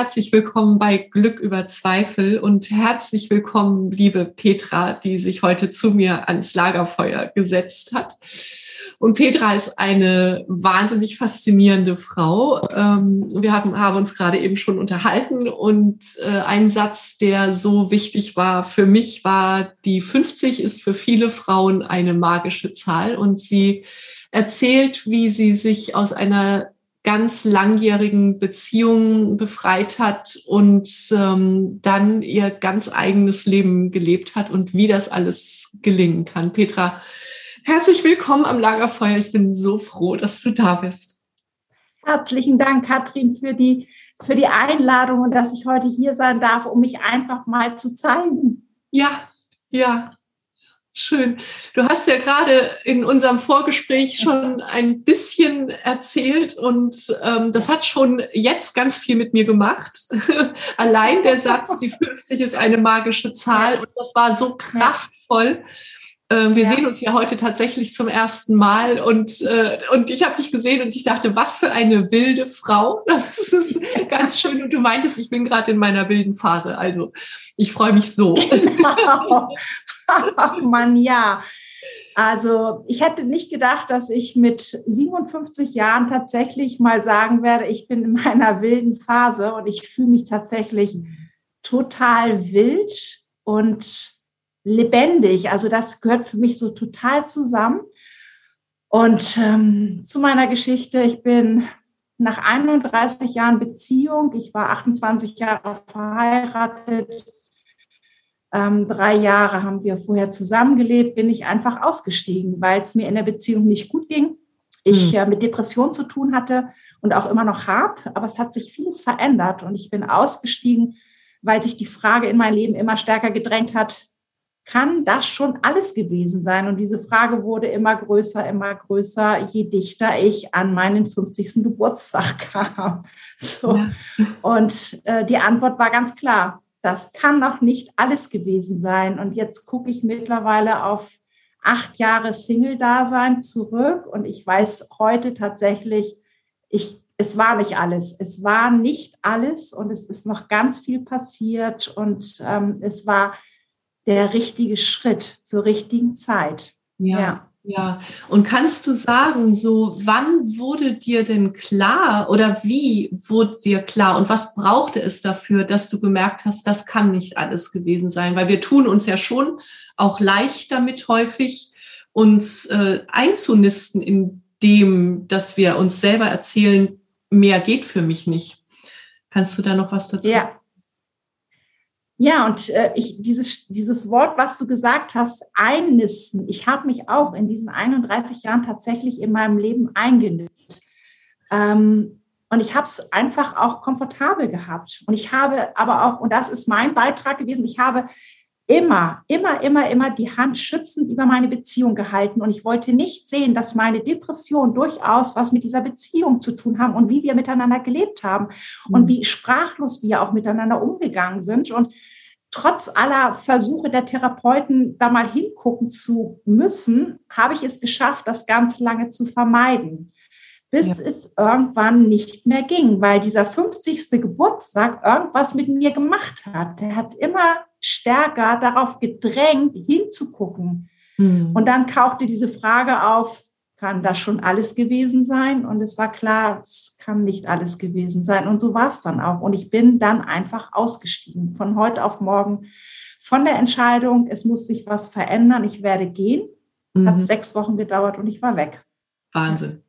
herzlich willkommen bei Glück über Zweifel und herzlich willkommen, liebe Petra, die sich heute zu mir ans Lagerfeuer gesetzt hat. Und Petra ist eine wahnsinnig faszinierende Frau. Ähm, wir haben, haben uns gerade eben schon unterhalten und äh, ein Satz, der so wichtig war für mich, war, die 50 ist für viele Frauen eine magische Zahl und sie erzählt, wie sie sich aus einer ganz langjährigen Beziehungen befreit hat und ähm, dann ihr ganz eigenes Leben gelebt hat und wie das alles gelingen kann. Petra, herzlich willkommen am Lagerfeuer. Ich bin so froh, dass du da bist. Herzlichen Dank, Katrin, für die, für die Einladung und dass ich heute hier sein darf, um mich einfach mal zu zeigen. Ja, ja, Schön. Du hast ja gerade in unserem Vorgespräch schon ein bisschen erzählt und ähm, das hat schon jetzt ganz viel mit mir gemacht. Allein der Satz, die 50 ist eine magische Zahl und das war so kraftvoll. Ähm, wir ja. sehen uns ja heute tatsächlich zum ersten Mal und, äh, und ich habe dich gesehen und ich dachte, was für eine wilde Frau. Das ist ganz schön. Und du meintest, ich bin gerade in meiner wilden Phase. Also ich freue mich so. Ach Mann, ja. Also ich hätte nicht gedacht, dass ich mit 57 Jahren tatsächlich mal sagen werde, ich bin in meiner wilden Phase und ich fühle mich tatsächlich total wild und lebendig. Also das gehört für mich so total zusammen. Und ähm, zu meiner Geschichte, ich bin nach 31 Jahren Beziehung, ich war 28 Jahre verheiratet, ähm, drei Jahre haben wir vorher zusammengelebt, bin ich einfach ausgestiegen, weil es mir in der Beziehung nicht gut ging. Ich äh, mit Depression zu tun hatte und auch immer noch habe, aber es hat sich vieles verändert und ich bin ausgestiegen, weil sich die Frage in mein Leben immer stärker gedrängt hat, kann das schon alles gewesen sein? Und diese Frage wurde immer größer, immer größer, je dichter ich an meinen 50. Geburtstag kam. So. Ja. Und äh, die Antwort war ganz klar, das kann noch nicht alles gewesen sein. Und jetzt gucke ich mittlerweile auf acht Jahre Single-Dasein zurück und ich weiß heute tatsächlich, ich, es war nicht alles. Es war nicht alles und es ist noch ganz viel passiert und ähm, es war der richtige Schritt zur richtigen Zeit. Ja. ja. Ja, und kannst du sagen, so wann wurde dir denn klar oder wie wurde dir klar und was brauchte es dafür, dass du gemerkt hast, das kann nicht alles gewesen sein? Weil wir tun uns ja schon auch leicht damit häufig, uns äh, einzunisten in dem, dass wir uns selber erzählen, mehr geht für mich nicht. Kannst du da noch was dazu ja. sagen? Ja, und äh, ich, dieses, dieses Wort, was du gesagt hast, einnisten, ich habe mich auch in diesen 31 Jahren tatsächlich in meinem Leben eingenistet. Ähm, und ich habe es einfach auch komfortabel gehabt. Und ich habe aber auch, und das ist mein Beitrag gewesen, ich habe immer, immer, immer, immer die Hand schützend über meine Beziehung gehalten. Und ich wollte nicht sehen, dass meine Depression durchaus was mit dieser Beziehung zu tun haben und wie wir miteinander gelebt haben und mhm. wie sprachlos wir auch miteinander umgegangen sind. Und trotz aller Versuche der Therapeuten, da mal hingucken zu müssen, habe ich es geschafft, das ganz lange zu vermeiden bis ja. es irgendwann nicht mehr ging, weil dieser 50. Geburtstag irgendwas mit mir gemacht hat. Der hat immer stärker darauf gedrängt, hinzugucken. Mhm. Und dann tauchte diese Frage auf, kann das schon alles gewesen sein? Und es war klar, es kann nicht alles gewesen sein. Und so war es dann auch. Und ich bin dann einfach ausgestiegen, von heute auf morgen, von der Entscheidung, es muss sich was verändern, ich werde gehen. Mhm. Hat sechs Wochen gedauert und ich war weg. Wahnsinn.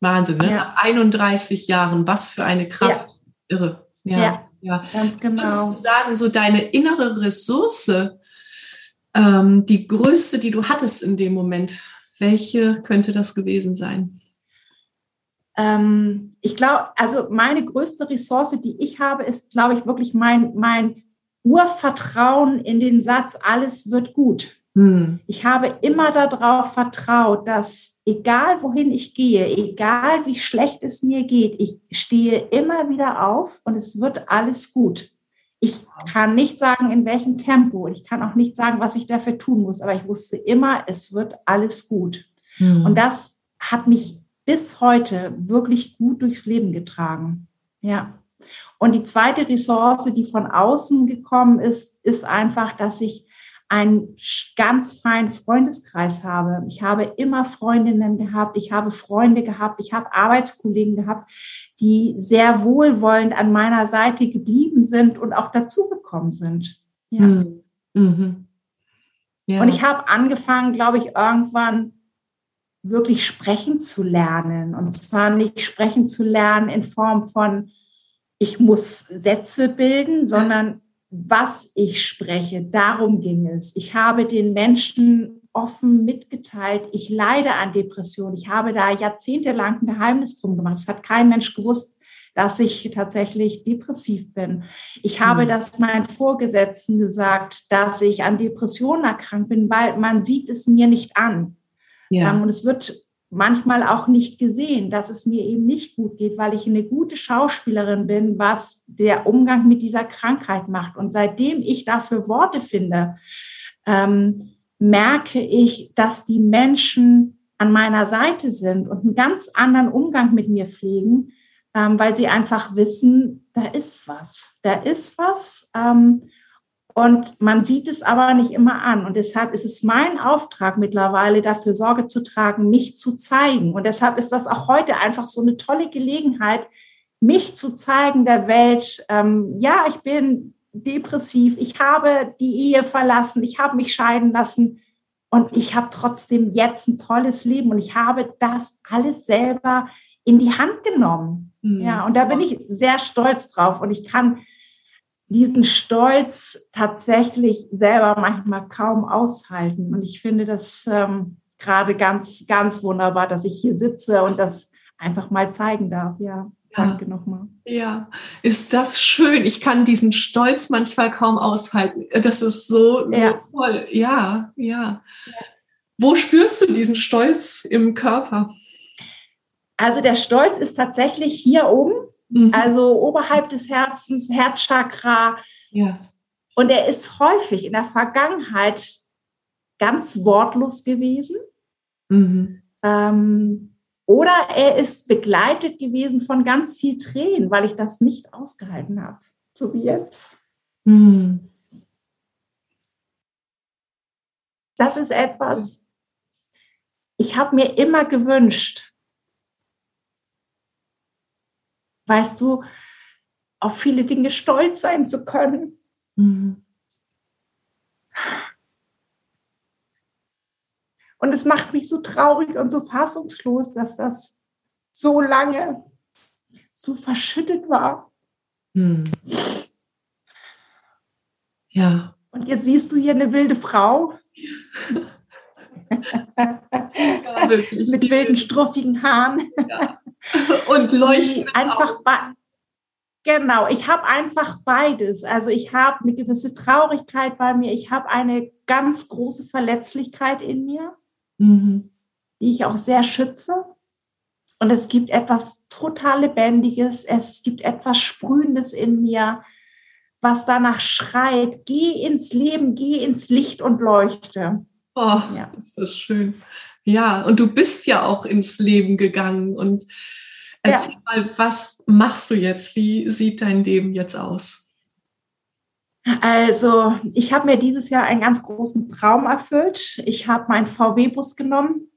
Wahnsinn, ne? Ja. 31 Jahren, was für eine Kraft. Ja. Irre. Ja, ja, ja. ganz genau. Würdest du sagen, so deine innere Ressource, ähm, die größte, die du hattest in dem Moment, welche könnte das gewesen sein? Ähm, ich glaube, also meine größte Ressource, die ich habe, ist, glaube ich, wirklich mein, mein Urvertrauen in den Satz, alles wird gut. Hm. Ich habe immer darauf vertraut, dass egal wohin ich gehe, egal wie schlecht es mir geht, ich stehe immer wieder auf und es wird alles gut. Ich kann nicht sagen, in welchem Tempo. Ich kann auch nicht sagen, was ich dafür tun muss, aber ich wusste immer, es wird alles gut. Hm. Und das hat mich bis heute wirklich gut durchs Leben getragen. Ja. Und die zweite Ressource, die von außen gekommen ist, ist einfach, dass ich einen ganz feinen Freundeskreis habe. Ich habe immer Freundinnen gehabt, ich habe Freunde gehabt, ich habe Arbeitskollegen gehabt, die sehr wohlwollend an meiner Seite geblieben sind und auch dazugekommen sind. Ja. Mhm. mhm. ja. Und ich habe angefangen, glaube ich, irgendwann wirklich sprechen zu lernen. Und zwar nicht sprechen zu lernen in Form von, ich muss Sätze bilden, sondern was ich spreche. Darum ging es. Ich habe den Menschen offen mitgeteilt, ich leide an Depressionen. Ich habe da jahrzehntelang ein Geheimnis drum gemacht. Es hat kein Mensch gewusst, dass ich tatsächlich depressiv bin. Ich habe mhm. das meinen Vorgesetzten gesagt, dass ich an Depressionen erkrankt bin, weil man sieht es mir nicht an. Ja. Ähm, und es wird manchmal auch nicht gesehen, dass es mir eben nicht gut geht, weil ich eine gute Schauspielerin bin, was der Umgang mit dieser Krankheit macht. Und seitdem ich dafür Worte finde, ähm, merke ich, dass die Menschen an meiner Seite sind und einen ganz anderen Umgang mit mir pflegen, ähm, weil sie einfach wissen, da ist was, da ist was. Ähm, und man sieht es aber nicht immer an. Und deshalb ist es mein Auftrag mittlerweile, dafür Sorge zu tragen, mich zu zeigen. Und deshalb ist das auch heute einfach so eine tolle Gelegenheit, mich zu zeigen der Welt. Ähm, ja, ich bin depressiv, ich habe die Ehe verlassen, ich habe mich scheiden lassen und ich habe trotzdem jetzt ein tolles Leben und ich habe das alles selber in die Hand genommen. Mhm. Ja, und da bin ich sehr stolz drauf und ich kann diesen Stolz tatsächlich selber manchmal kaum aushalten. Und ich finde das ähm, gerade ganz, ganz wunderbar, dass ich hier sitze und das einfach mal zeigen darf. Ja. Danke nochmal. Ja, ist das schön. Ich kann diesen Stolz manchmal kaum aushalten. Das ist so, so ja. toll. Ja, ja, ja. Wo spürst du diesen Stolz im Körper? Also der Stolz ist tatsächlich hier oben Mhm. Also oberhalb des Herzens, Herzchakra. Ja. Und er ist häufig in der Vergangenheit ganz wortlos gewesen. Mhm. Ähm, oder er ist begleitet gewesen von ganz viel Tränen, weil ich das nicht ausgehalten habe, so wie jetzt. Mhm. Das ist etwas, ich habe mir immer gewünscht, weißt du, auf viele Dinge stolz sein zu können. Mhm. Und es macht mich so traurig und so fassungslos, dass das so lange so verschüttet war. Hm. Ja. Und jetzt siehst du hier eine wilde Frau. Ja, mit wilden, struffigen Haaren. Ja. Und leuchten. Einfach Genau, ich habe einfach beides. Also ich habe eine gewisse Traurigkeit bei mir, ich habe eine ganz große Verletzlichkeit in mir, mhm. die ich auch sehr schütze. Und es gibt etwas total Lebendiges, es gibt etwas Sprühendes in mir, was danach schreit, geh ins Leben, geh ins Licht und leuchte. Oh, ja. das ist schön. Ja, und du bist ja auch ins Leben gegangen und Erzähl ja. mal, was machst du jetzt? Wie sieht dein Leben jetzt aus? Also, ich habe mir dieses Jahr einen ganz großen Traum erfüllt. Ich habe meinen VW-Bus genommen,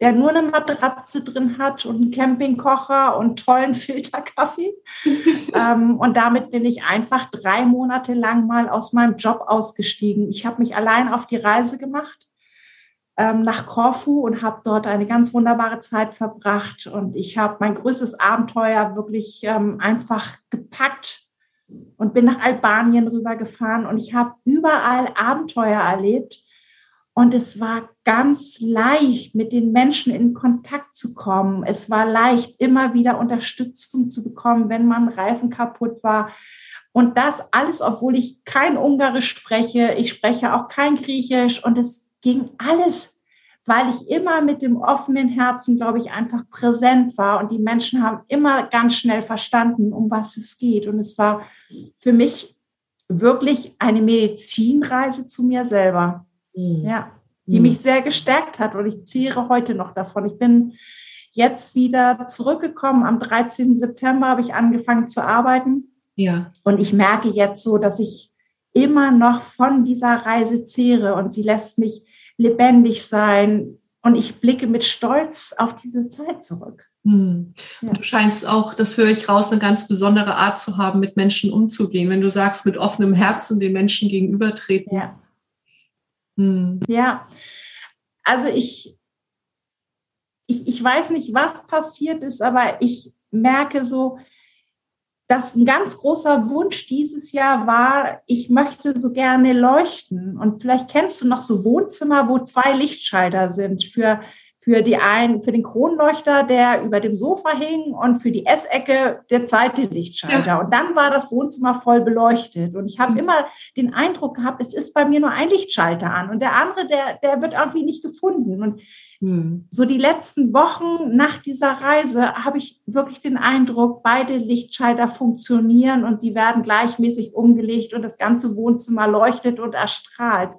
der nur eine Matratze drin hat und einen Campingkocher und tollen Filterkaffee. ähm, und damit bin ich einfach drei Monate lang mal aus meinem Job ausgestiegen. Ich habe mich allein auf die Reise gemacht ähm, nach Korfu und habe dort eine ganz wunderbare Zeit verbracht. Und ich habe mein größtes Abenteuer wirklich ähm, einfach gepackt und bin nach Albanien rübergefahren und ich habe überall Abenteuer erlebt. Und es war ganz leicht, mit den Menschen in Kontakt zu kommen. Es war leicht, immer wieder Unterstützung zu bekommen, wenn man Reifen kaputt war. Und das alles, obwohl ich kein Ungarisch spreche. Ich spreche auch kein Griechisch. Und es ging alles, weil ich immer mit dem offenen Herzen, glaube ich, einfach präsent war. Und die Menschen haben immer ganz schnell verstanden, um was es geht. Und es war für mich wirklich eine Medizinreise zu mir selber. Mhm. Ja, die mhm. mich sehr gestärkt hat. Und ich zehre heute noch davon. Ich bin jetzt wieder zurückgekommen. Am 13. September habe ich angefangen zu arbeiten. Ja. Und ich merke jetzt so, dass ich immer noch von dieser Reise zehre und sie lässt mich lebendig sein und ich blicke mit Stolz auf diese Zeit zurück. Hm. Ja. Du scheinst auch, das höre ich raus, eine ganz besondere Art zu haben, mit Menschen umzugehen. Wenn du sagst, mit offenem Herzen den Menschen gegenübertreten. Ja. Hm. Ja, also ich, ich, ich weiß nicht, was passiert ist, aber ich merke so, dass ein ganz großer Wunsch dieses Jahr war, ich möchte so gerne leuchten. Und vielleicht kennst du noch so Wohnzimmer, wo zwei Lichtschalter sind für für die einen, für den Kronleuchter, der über dem Sofa hing und für die Essecke der zweite Lichtschalter. Ja. Und dann war das Wohnzimmer voll beleuchtet. Und ich habe mhm. immer den Eindruck gehabt, es ist bei mir nur ein Lichtschalter an und der andere, der, der wird irgendwie nicht gefunden. Und mhm. so die letzten Wochen nach dieser Reise habe ich wirklich den Eindruck, beide Lichtschalter funktionieren und sie werden gleichmäßig umgelegt und das ganze Wohnzimmer leuchtet und erstrahlt.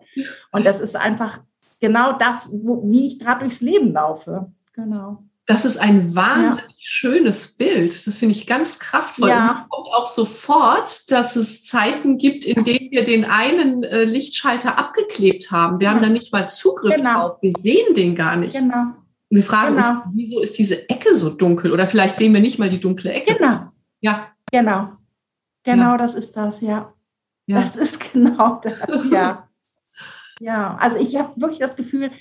Und das ist einfach genau das, wo, wie ich gerade durchs Leben laufe. Genau. Das ist ein wahnsinnig ja. schönes Bild. Das finde ich ganz kraftvoll. Ja. Und kommt auch sofort, dass es Zeiten gibt, in denen wir den einen äh, Lichtschalter abgeklebt haben. Wir ja. haben da nicht mal Zugriff genau. drauf. Wir sehen den gar nicht. Genau. Und wir fragen genau. uns, wieso ist diese Ecke so dunkel? Oder vielleicht sehen wir nicht mal die dunkle Ecke. Genau. Ja. Genau. Genau, das ist das, ja. Das ist genau das, ja. Ja, also ich habe wirklich das Gefühl,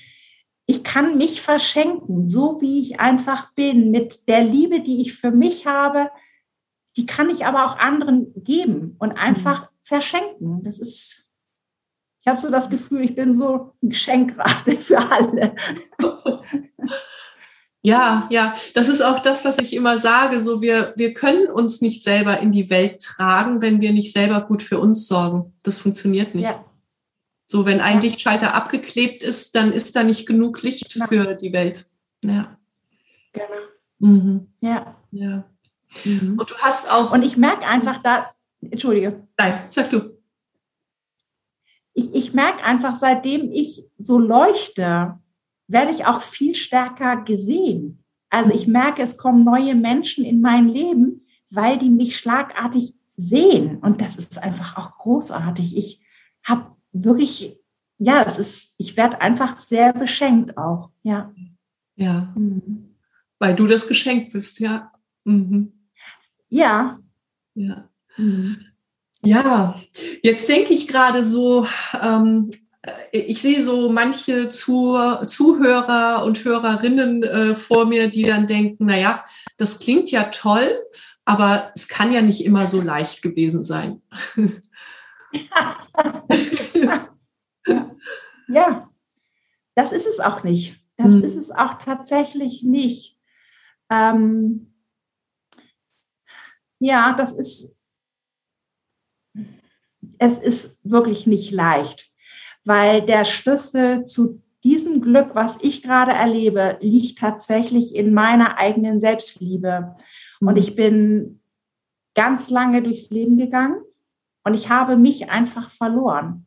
ich kann mich verschenken, so wie ich einfach bin, mit der Liebe, die ich für mich habe, die kann ich aber auch anderen geben und einfach mhm. verschenken. Das ist, ich habe so das Gefühl, ich bin so ein Geschenk gerade für alle. Ja, ja, das ist auch das, was ich immer sage. So, wir, wir können uns nicht selber in die Welt tragen, wenn wir nicht selber gut für uns sorgen. Das funktioniert nicht. Ja. So, wenn ein. Lichtschalter abgeklebt ist, dann ist da nicht genug Licht ja. für die Welt. Ja. Genau. Mhm. Ja. Ja. Mhm. Und du hast auch. Und ich merke einfach da, entschuldige. Nein, sag du. Ich, ich merke einfach, seitdem ich so leuchte, werde ich auch viel stärker gesehen. Also ich merke, es kommen neue Menschen in mein Leben, weil die mich schlagartig sehen. Und das ist einfach auch großartig. Ich habe wirklich, ja, es ist, ich werde einfach sehr beschenkt auch, ja. Ja. Mhm. Weil du das Geschenk bist, ja. Mhm. Ja. Ja. Mhm. Ja, jetzt denke ich gerade so, ähm, äh, ich sehe so manche Zu Zuhörer und Hörerinnen äh, vor mir, die dann denken, naja, das klingt ja toll, aber es kann ja nicht immer so leicht gewesen sein. ja, das ist es auch nicht. Das hm. ist es auch tatsächlich nicht. Ähm, ja, das ist, es ist wirklich nicht leicht, weil der Schlüssel zu diesem Glück, was ich gerade erlebe, liegt tatsächlich in meiner eigenen Selbstliebe. Und ich bin ganz lange durchs Leben gegangen und ich habe mich einfach verloren.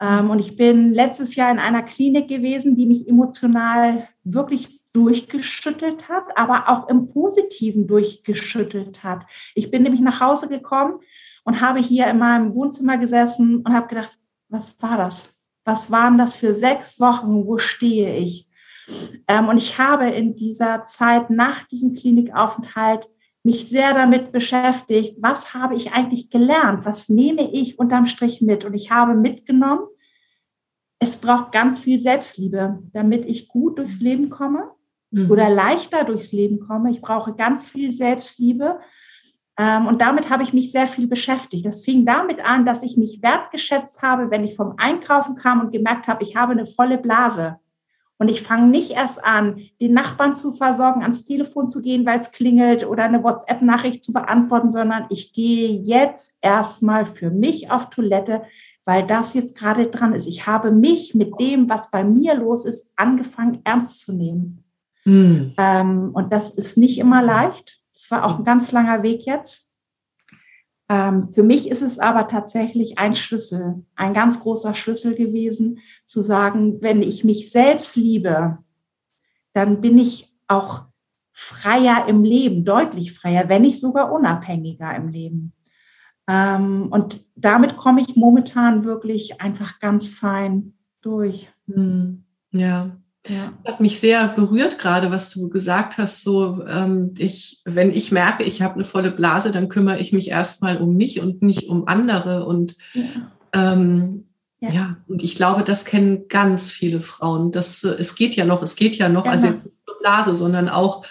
Ähm, und ich bin letztes Jahr in einer Klinik gewesen, die mich emotional wirklich durchgeschüttelt hat, aber auch im Positiven durchgeschüttelt hat. Ich bin nämlich nach Hause gekommen und habe hier in meinem Wohnzimmer gesessen und habe gedacht, was war das? Was waren das für sechs Wochen? Wo stehe ich? Ähm, und ich habe in dieser Zeit nach diesem Klinikaufenthalt mich sehr damit beschäftigt, was habe ich eigentlich gelernt? Was nehme ich unterm Strich mit? Und ich habe mitgenommen, es braucht ganz viel Selbstliebe, damit ich gut durchs Leben komme mhm. oder leichter durchs Leben komme. Ich brauche ganz viel Selbstliebe. Ähm, und damit habe ich mich sehr viel beschäftigt. Das fing damit an, dass ich mich wertgeschätzt habe, wenn ich vom Einkaufen kam und gemerkt habe, ich habe eine volle Blase. Und ich fange nicht erst an, den Nachbarn zu versorgen, ans Telefon zu gehen, weil es klingelt oder eine WhatsApp-Nachricht zu beantworten, sondern ich gehe jetzt erstmal für mich auf Toilette, weil das jetzt gerade dran ist. Ich habe mich mit dem, was bei mir los ist, angefangen ernst zu nehmen. Mhm. Ähm, und das ist nicht immer leicht. Es war auch ein ganz langer Weg jetzt. Ähm, für mich ist es aber tatsächlich ein Schlüssel, ein ganz großer Schlüssel gewesen, zu sagen, wenn ich mich selbst liebe, dann bin ich auch freier im Leben, deutlich freier, wenn nicht sogar unabhängiger im Leben. Ähm, und damit komme ich momentan wirklich einfach ganz fein durch. Hm. Ja. Ja. Hat mich sehr berührt gerade, was du gesagt hast. So, ähm, ich, wenn ich merke, ich habe eine volle Blase, dann kümmere ich mich erstmal um mich und nicht um andere. Und ja. Ähm, ja. ja. und ich glaube, das kennen ganz viele Frauen. Das, äh, es geht ja noch, es geht ja noch, genau. also jetzt nicht nur Blase, sondern auch,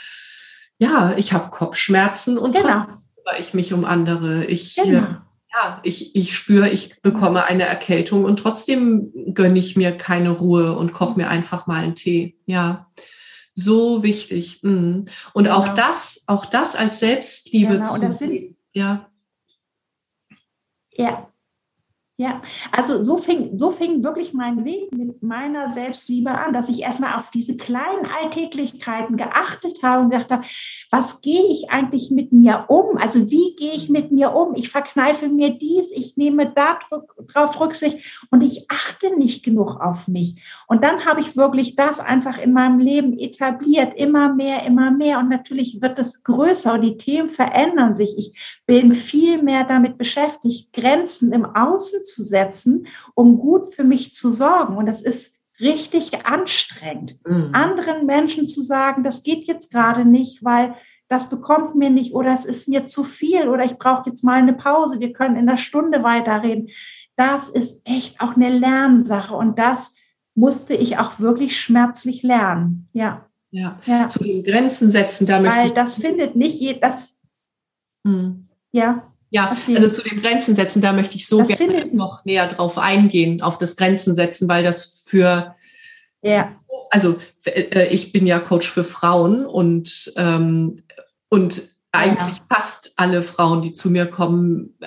ja, ich habe Kopfschmerzen und genau. kümmere ich mich um andere. Ich, genau. Ja, ich, ich spüre, ich bekomme eine Erkältung und trotzdem gönne ich mir keine Ruhe und koche mir einfach mal einen Tee. Ja, so wichtig. Mhm. Und genau. auch das, auch das als Selbstliebe genau. zu sehen. Ja. Ja, ja, also so fing, so fing wirklich mein Weg mit meiner Selbstliebe an, dass ich erstmal auf diese kleinen Alltäglichkeiten geachtet habe und dachte, was gehe ich eigentlich mit mir um? Also wie gehe ich mit mir um? Ich verkneife mir dies, ich nehme darauf Rücksicht und ich achte nicht genug auf mich. Und dann habe ich wirklich das einfach in meinem Leben etabliert, immer mehr, immer mehr. Und natürlich wird es größer und die Themen verändern sich. Ich bin viel mehr damit beschäftigt, Grenzen im Außen zu setzen, um gut für mich zu sorgen. Und das ist richtig anstrengend, mhm. anderen Menschen zu sagen, das geht jetzt gerade nicht, weil das bekommt mir nicht oder es ist mir zu viel oder ich brauche jetzt mal eine Pause, wir können in der Stunde weiterreden. Das ist echt auch eine Lernsache und das musste ich auch wirklich schmerzlich lernen. Ja. Ja, ja. zu den Grenzen setzen, da möchte Weil das findet nicht jeder, das, hm. ja. Ja, also zu den Grenzen setzen, da möchte ich so das gerne noch näher drauf eingehen, auf das Grenzen setzen, weil das für, ja. also äh, ich bin ja Coach für Frauen und, ähm, und eigentlich ja. fast alle Frauen, die zu mir kommen,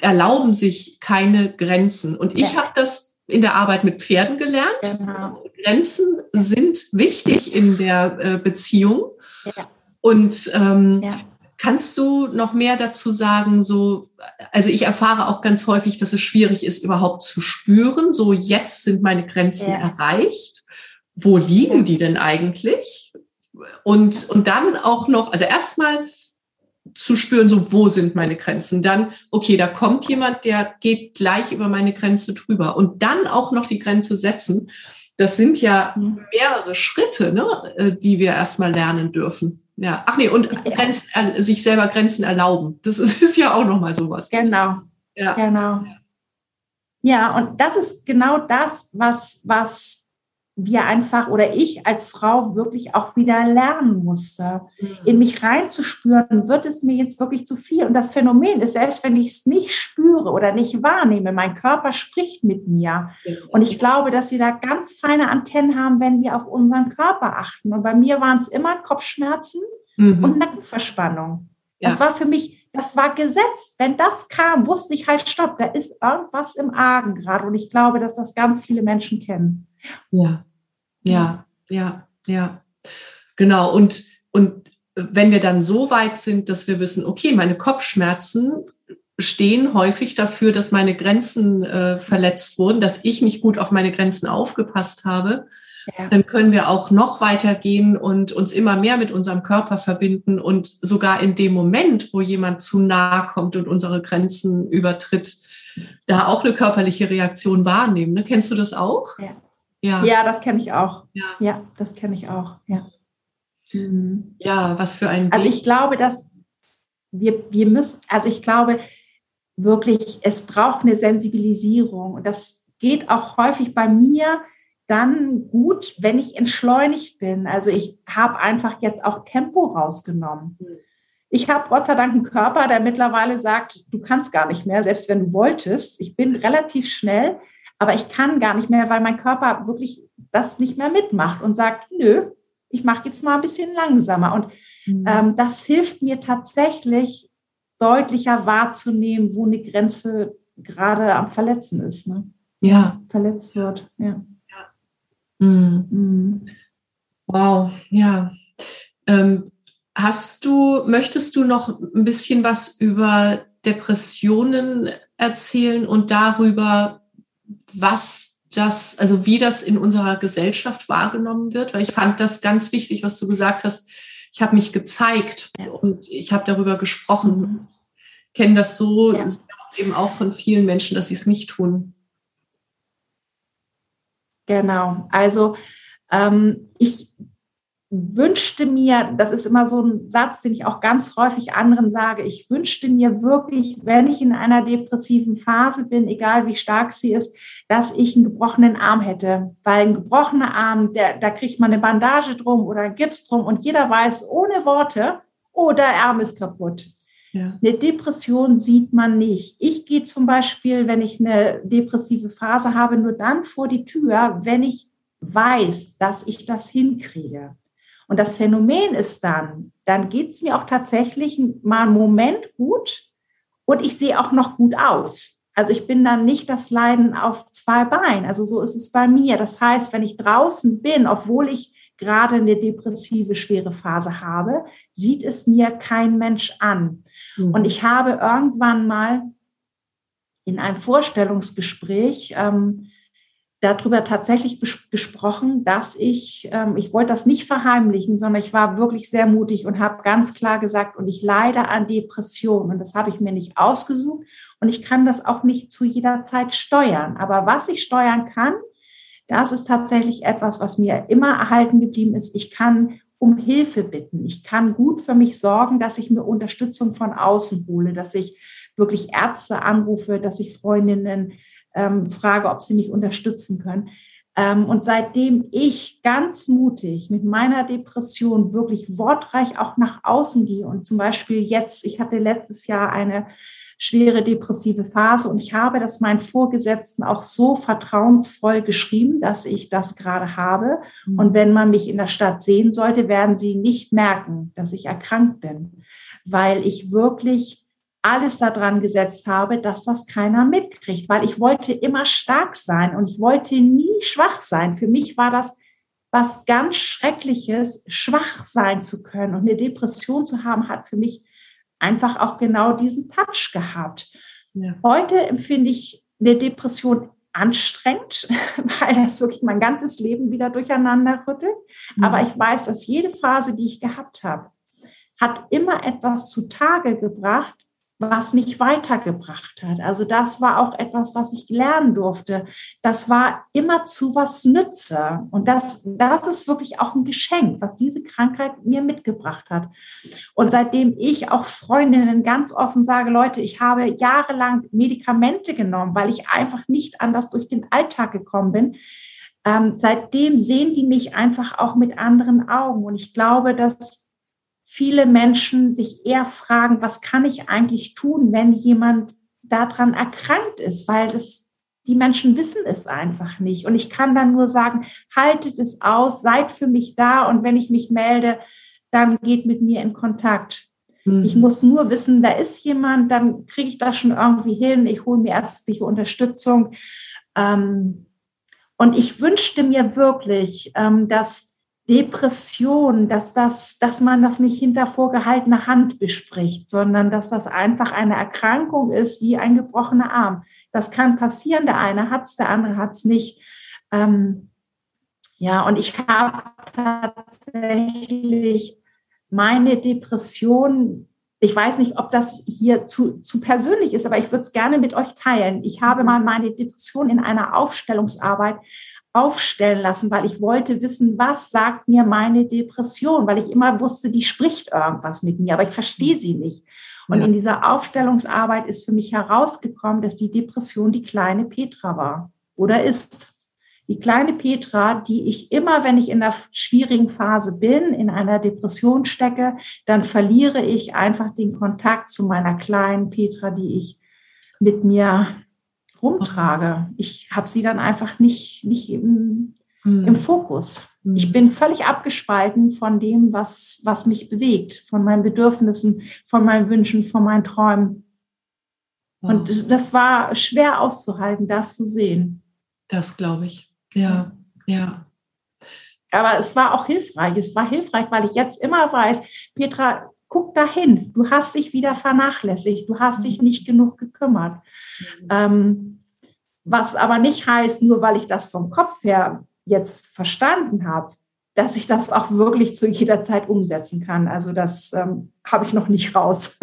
erlauben sich keine Grenzen. Und ich ja. habe das in der Arbeit mit Pferden gelernt. Genau. Grenzen sind wichtig in der äh, Beziehung. Ja. Und ähm. Kannst du noch mehr dazu sagen? So, also ich erfahre auch ganz häufig, dass es schwierig ist, überhaupt zu spüren. So, jetzt sind meine Grenzen ja. erreicht. Wo liegen die denn eigentlich? Und, und dann auch noch, also erstmal zu spüren, so, wo sind meine Grenzen? Dann, okay, da kommt jemand, der geht gleich über meine Grenze drüber. Und dann auch noch die Grenze setzen. Das sind ja mhm. mehrere Schritte, ne, äh, die wir erstmal lernen dürfen. Ja, ach nee, und Grenzen, äh, sich selber Grenzen erlauben. Das ist, ist ja auch nochmal sowas. Genau. Ja. Genau. Ja, und das ist genau das, was, was wir einfach oder ich als Frau wirklich auch wieder lernen musste, mhm. in mich reinzuspüren, wird es mir jetzt wirklich zu viel. Und das Phänomen ist, selbst wenn ich es nicht spüre oder nicht wahrnehme, mein Körper spricht mit mir. Und ich glaube, dass wir da ganz feine Antennen haben, wenn wir auf unseren Körper achten. Und bei mir waren es immer Kopfschmerzen mhm. und Nackenverspannung. Ja. Das war für mich, das war gesetzt. Wenn das kam, wusste ich halt, stopp, da ist irgendwas im Argen gerade. Und ich glaube, dass das ganz viele Menschen kennen. Ja, ja, ja, ja. Genau. Und, und wenn wir dann so weit sind, dass wir wissen, okay, meine Kopfschmerzen stehen häufig dafür, dass meine Grenzen äh, verletzt wurden, dass ich mich gut auf meine Grenzen aufgepasst habe, ja. dann können wir auch noch weiter gehen und uns immer mehr mit unserem Körper verbinden und sogar in dem Moment, wo jemand zu nahe kommt und unsere Grenzen übertritt, da auch eine körperliche Reaktion wahrnehmen. Ne? Kennst du das auch? Ja. Ja, ja das kenne ich auch. Ja, ja das kenne ich auch. Ja. Mhm. ja, was für ein. Also ich glaube, dass wir, wir müssen, also ich glaube wirklich, es braucht eine Sensibilisierung. Und das geht auch häufig bei mir dann gut, wenn ich entschleunigt bin. Also ich habe einfach jetzt auch Tempo rausgenommen. Mhm. Ich habe Gott sei Dank einen Körper, der mittlerweile sagt, du kannst gar nicht mehr, selbst wenn du wolltest. Ich bin relativ schnell. Aber ich kann gar nicht mehr, weil mein Körper wirklich das nicht mehr mitmacht und sagt, nö, ich mache jetzt mal ein bisschen langsamer. Und mhm. ähm, das hilft mir tatsächlich deutlicher wahrzunehmen, wo eine Grenze gerade am Verletzen ist. Ne? Ja. Verletzt wird. Ja. ja. Mhm. Mhm. Wow, ja. Ähm, hast du, möchtest du noch ein bisschen was über Depressionen erzählen und darüber, was das, also wie das in unserer Gesellschaft wahrgenommen wird, weil ich fand das ganz wichtig, was du gesagt hast. Ich habe mich gezeigt und ich habe darüber gesprochen. Mhm. Kenne das so ja. eben auch von vielen Menschen, dass sie es nicht tun. Genau. Also ähm, ich wünschte mir, das ist immer so ein Satz, den ich auch ganz häufig anderen sage, ich wünschte mir wirklich, wenn ich in einer depressiven Phase bin, egal wie stark sie ist, dass ich einen gebrochenen Arm hätte. Weil ein gebrochener Arm, der, da kriegt man eine Bandage drum oder Gips drum und jeder weiß ohne Worte, oh, der Arm ist kaputt. Ja. Eine Depression sieht man nicht. Ich gehe zum Beispiel, wenn ich eine depressive Phase habe, nur dann vor die Tür, wenn ich weiß, dass ich das hinkriege. Und das Phänomen ist dann, dann geht es mir auch tatsächlich mal einen Moment gut und ich sehe auch noch gut aus. Also ich bin dann nicht das Leiden auf zwei Beinen. Also so ist es bei mir. Das heißt, wenn ich draußen bin, obwohl ich gerade eine depressive, schwere Phase habe, sieht es mir kein Mensch an. Mhm. Und ich habe irgendwann mal in einem Vorstellungsgespräch ähm, darüber tatsächlich gesprochen, dass ich, ähm, ich wollte das nicht verheimlichen, sondern ich war wirklich sehr mutig und habe ganz klar gesagt, und ich leide an Depressionen und das habe ich mir nicht ausgesucht und ich kann das auch nicht zu jeder Zeit steuern. Aber was ich steuern kann, das ist tatsächlich etwas, was mir immer erhalten geblieben ist. Ich kann um Hilfe bitten. Ich kann gut für mich sorgen, dass ich mir Unterstützung von außen hole, dass ich wirklich Ärzte anrufe, dass ich Freundinnen ähm, frage, ob sie mich unterstützen können. Ähm, und seitdem ich ganz mutig mit meiner Depression wirklich wortreich auch nach außen gehe und zum Beispiel jetzt, ich hatte letztes Jahr eine schwere depressive Phase und ich habe das meinen Vorgesetzten auch so vertrauensvoll geschrieben, dass ich das gerade habe. Mhm. Und wenn man mich in der Stadt sehen sollte, werden sie nicht merken, dass ich erkrankt bin, weil ich wirklich alles daran gesetzt habe, dass das keiner mitkriegt, weil ich wollte immer stark sein und ich wollte nie schwach sein. Für mich war das was ganz Schreckliches, schwach sein zu können und eine Depression zu haben, hat für mich einfach auch genau diesen Touch gehabt. Ja. Heute empfinde ich eine Depression anstrengend, weil das wirklich mein ganzes Leben wieder durcheinander rüttelt. Mhm. Aber ich weiß, dass jede Phase, die ich gehabt habe, hat immer etwas zutage gebracht, was mich weitergebracht hat. Also das war auch etwas, was ich lernen durfte. Das war immer zu was nütze. Und das, das ist wirklich auch ein Geschenk, was diese Krankheit mir mitgebracht hat. Und seitdem ich auch Freundinnen ganz offen sage, Leute, ich habe jahrelang Medikamente genommen, weil ich einfach nicht anders durch den Alltag gekommen bin. Ähm, seitdem sehen die mich einfach auch mit anderen Augen. Und ich glaube, dass viele Menschen sich eher fragen, was kann ich eigentlich tun, wenn jemand daran erkrankt ist, weil das, die Menschen wissen es einfach nicht. Und ich kann dann nur sagen, haltet es aus, seid für mich da und wenn ich mich melde, dann geht mit mir in Kontakt. Mhm. Ich muss nur wissen, da ist jemand, dann kriege ich das schon irgendwie hin, ich hole mir ärztliche Unterstützung. Ähm, und ich wünschte mir wirklich, ähm, dass Depression, dass das, dass man das nicht hinter vorgehaltener Hand bespricht, sondern dass das einfach eine Erkrankung ist wie ein gebrochener Arm. Das kann passieren. Der eine hat's, der andere hat's nicht. Ähm, ja, und ich habe tatsächlich meine Depression, ich weiß nicht, ob das hier zu, zu persönlich ist, aber ich würde es gerne mit euch teilen. Ich habe mal meine Depression in einer Aufstellungsarbeit aufstellen lassen, weil ich wollte wissen, was sagt mir meine Depression, weil ich immer wusste, die spricht irgendwas mit mir, aber ich verstehe sie nicht. Und ja. in dieser Aufstellungsarbeit ist für mich herausgekommen, dass die Depression die kleine Petra war oder ist. Die kleine Petra, die ich immer, wenn ich in der schwierigen Phase bin, in einer Depression stecke, dann verliere ich einfach den Kontakt zu meiner kleinen Petra, die ich mit mir rumtrage. Ich habe sie dann einfach nicht, nicht im, mhm. im Fokus. Mhm. Ich bin völlig abgespalten von dem, was, was mich bewegt, von meinen Bedürfnissen, von meinen Wünschen, von meinen Träumen. Wow. Und das war schwer auszuhalten, das zu sehen. Das glaube ich. Ja, ja. Aber es war auch hilfreich. Es war hilfreich, weil ich jetzt immer weiß, Petra, guck dahin. Du hast dich wieder vernachlässigt. Du hast dich nicht genug gekümmert. Mhm. Ähm, was aber nicht heißt, nur weil ich das vom Kopf her jetzt verstanden habe, dass ich das auch wirklich zu jeder Zeit umsetzen kann. Also das ähm, habe ich noch nicht raus.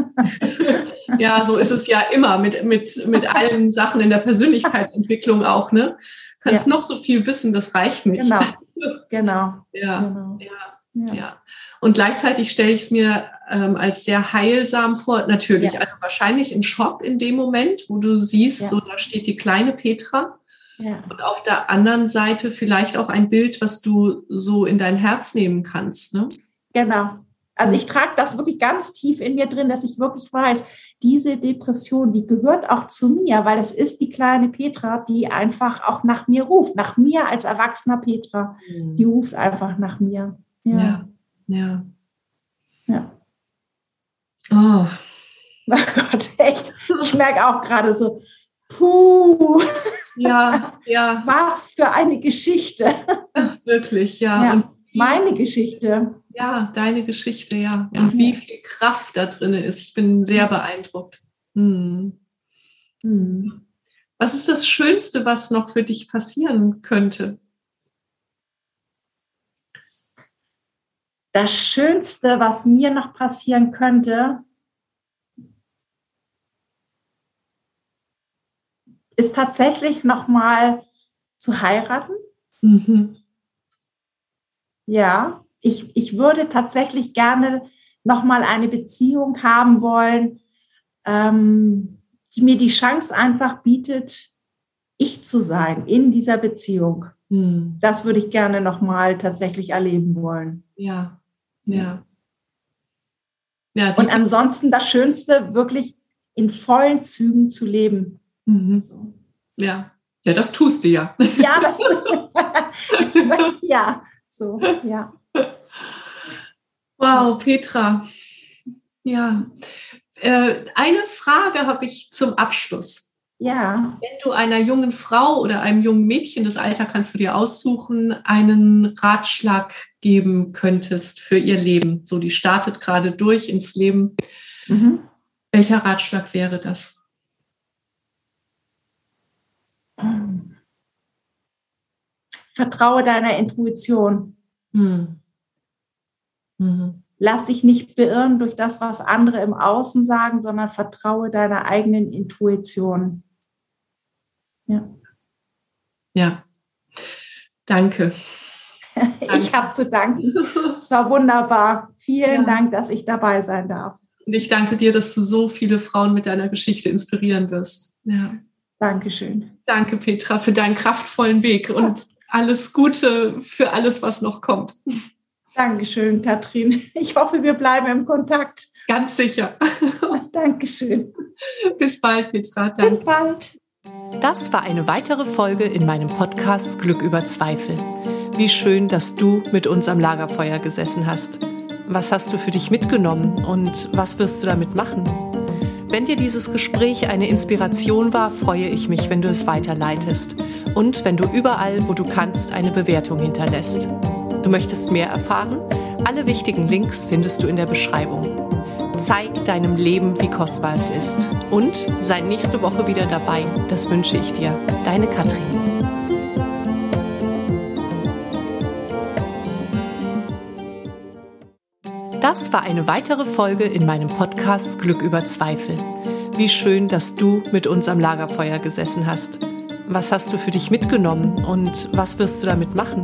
ja, so ist es ja immer mit, mit, mit allen Sachen in der Persönlichkeitsentwicklung auch. Ne? Kannst ja. noch so viel wissen, das reicht nicht. Genau, genau. ja, genau. ja. Ja. ja. Und gleichzeitig stelle ich es mir ähm, als sehr heilsam vor. Natürlich, ja. also wahrscheinlich ein Schock in dem Moment, wo du siehst, ja. so da steht die kleine Petra. Und auf der anderen Seite vielleicht auch ein Bild, was du so in dein Herz nehmen kannst. Ne? Genau. Also ich trage das wirklich ganz tief in mir drin, dass ich wirklich weiß, diese Depression, die gehört auch zu mir, weil es ist die kleine Petra, die einfach auch nach mir ruft, nach mir als erwachsener Petra. Mhm. Die ruft einfach nach mir. Ja. Ja. Ja. Oh. oh Gott, echt. Ich merke auch gerade so, puh. Ja, ja. Was für eine Geschichte. Wirklich, ja. ja. Und meine Geschichte. Ja, deine Geschichte, ja. Und wie viel Kraft da drin ist. Ich bin sehr beeindruckt. Hm. Hm. Was ist das Schönste, was noch für dich passieren könnte? Das Schönste, was mir noch passieren könnte, ist tatsächlich noch mal zu heiraten. Mhm. Ja, ich, ich würde tatsächlich gerne noch mal eine Beziehung haben wollen, ähm, die mir die Chance einfach bietet, ich zu sein in dieser Beziehung. Mhm. Das würde ich gerne noch mal tatsächlich erleben wollen. Ja, ja. ja und ansonsten das Schönste, wirklich in vollen Zügen zu leben. Mhm. So. Ja. Ja, das tust du ja. Ja, das, ja, so, ja. Wow, Petra. Ja. Äh, eine Frage habe ich zum Abschluss. Ja. Wenn du einer jungen Frau oder einem jungen Mädchen, das Alter kannst du dir aussuchen, einen Ratschlag geben könntest für ihr Leben, so die startet gerade durch ins Leben, mhm. welcher Ratschlag wäre das? Vertraue deiner Intuition. Mhm. Mhm. Lass dich nicht beirren durch das, was andere im Außen sagen, sondern vertraue deiner eigenen Intuition. Ja. Ja. Danke. Ich habe zu danken. Es war wunderbar. Vielen ja. Dank, dass ich dabei sein darf. Und ich danke dir, dass du so viele Frauen mit deiner Geschichte inspirieren wirst. Ja. Dankeschön. Danke, Petra, für deinen kraftvollen Weg und alles Gute für alles, was noch kommt. Dankeschön, Katrin. Ich hoffe, wir bleiben im Kontakt. Ganz sicher. Dankeschön. Bis bald, Petra. Danke. Bis bald. Das war eine weitere Folge in meinem Podcast Glück über Zweifel. Wie schön, dass du mit uns am Lagerfeuer gesessen hast. Was hast du für dich mitgenommen und was wirst du damit machen? Wenn dir dieses Gespräch eine Inspiration war, freue ich mich, wenn du es weiterleitest und wenn du überall, wo du kannst, eine Bewertung hinterlässt. Du möchtest mehr erfahren? Alle wichtigen Links findest du in der Beschreibung. Zeig deinem Leben, wie kostbar es ist. Und sei nächste Woche wieder dabei. Das wünsche ich dir. Deine Katrin. Das war eine weitere Folge in meinem Podcast Glück über Zweifel. Wie schön, dass du mit uns am Lagerfeuer gesessen hast. Was hast du für dich mitgenommen und was wirst du damit machen?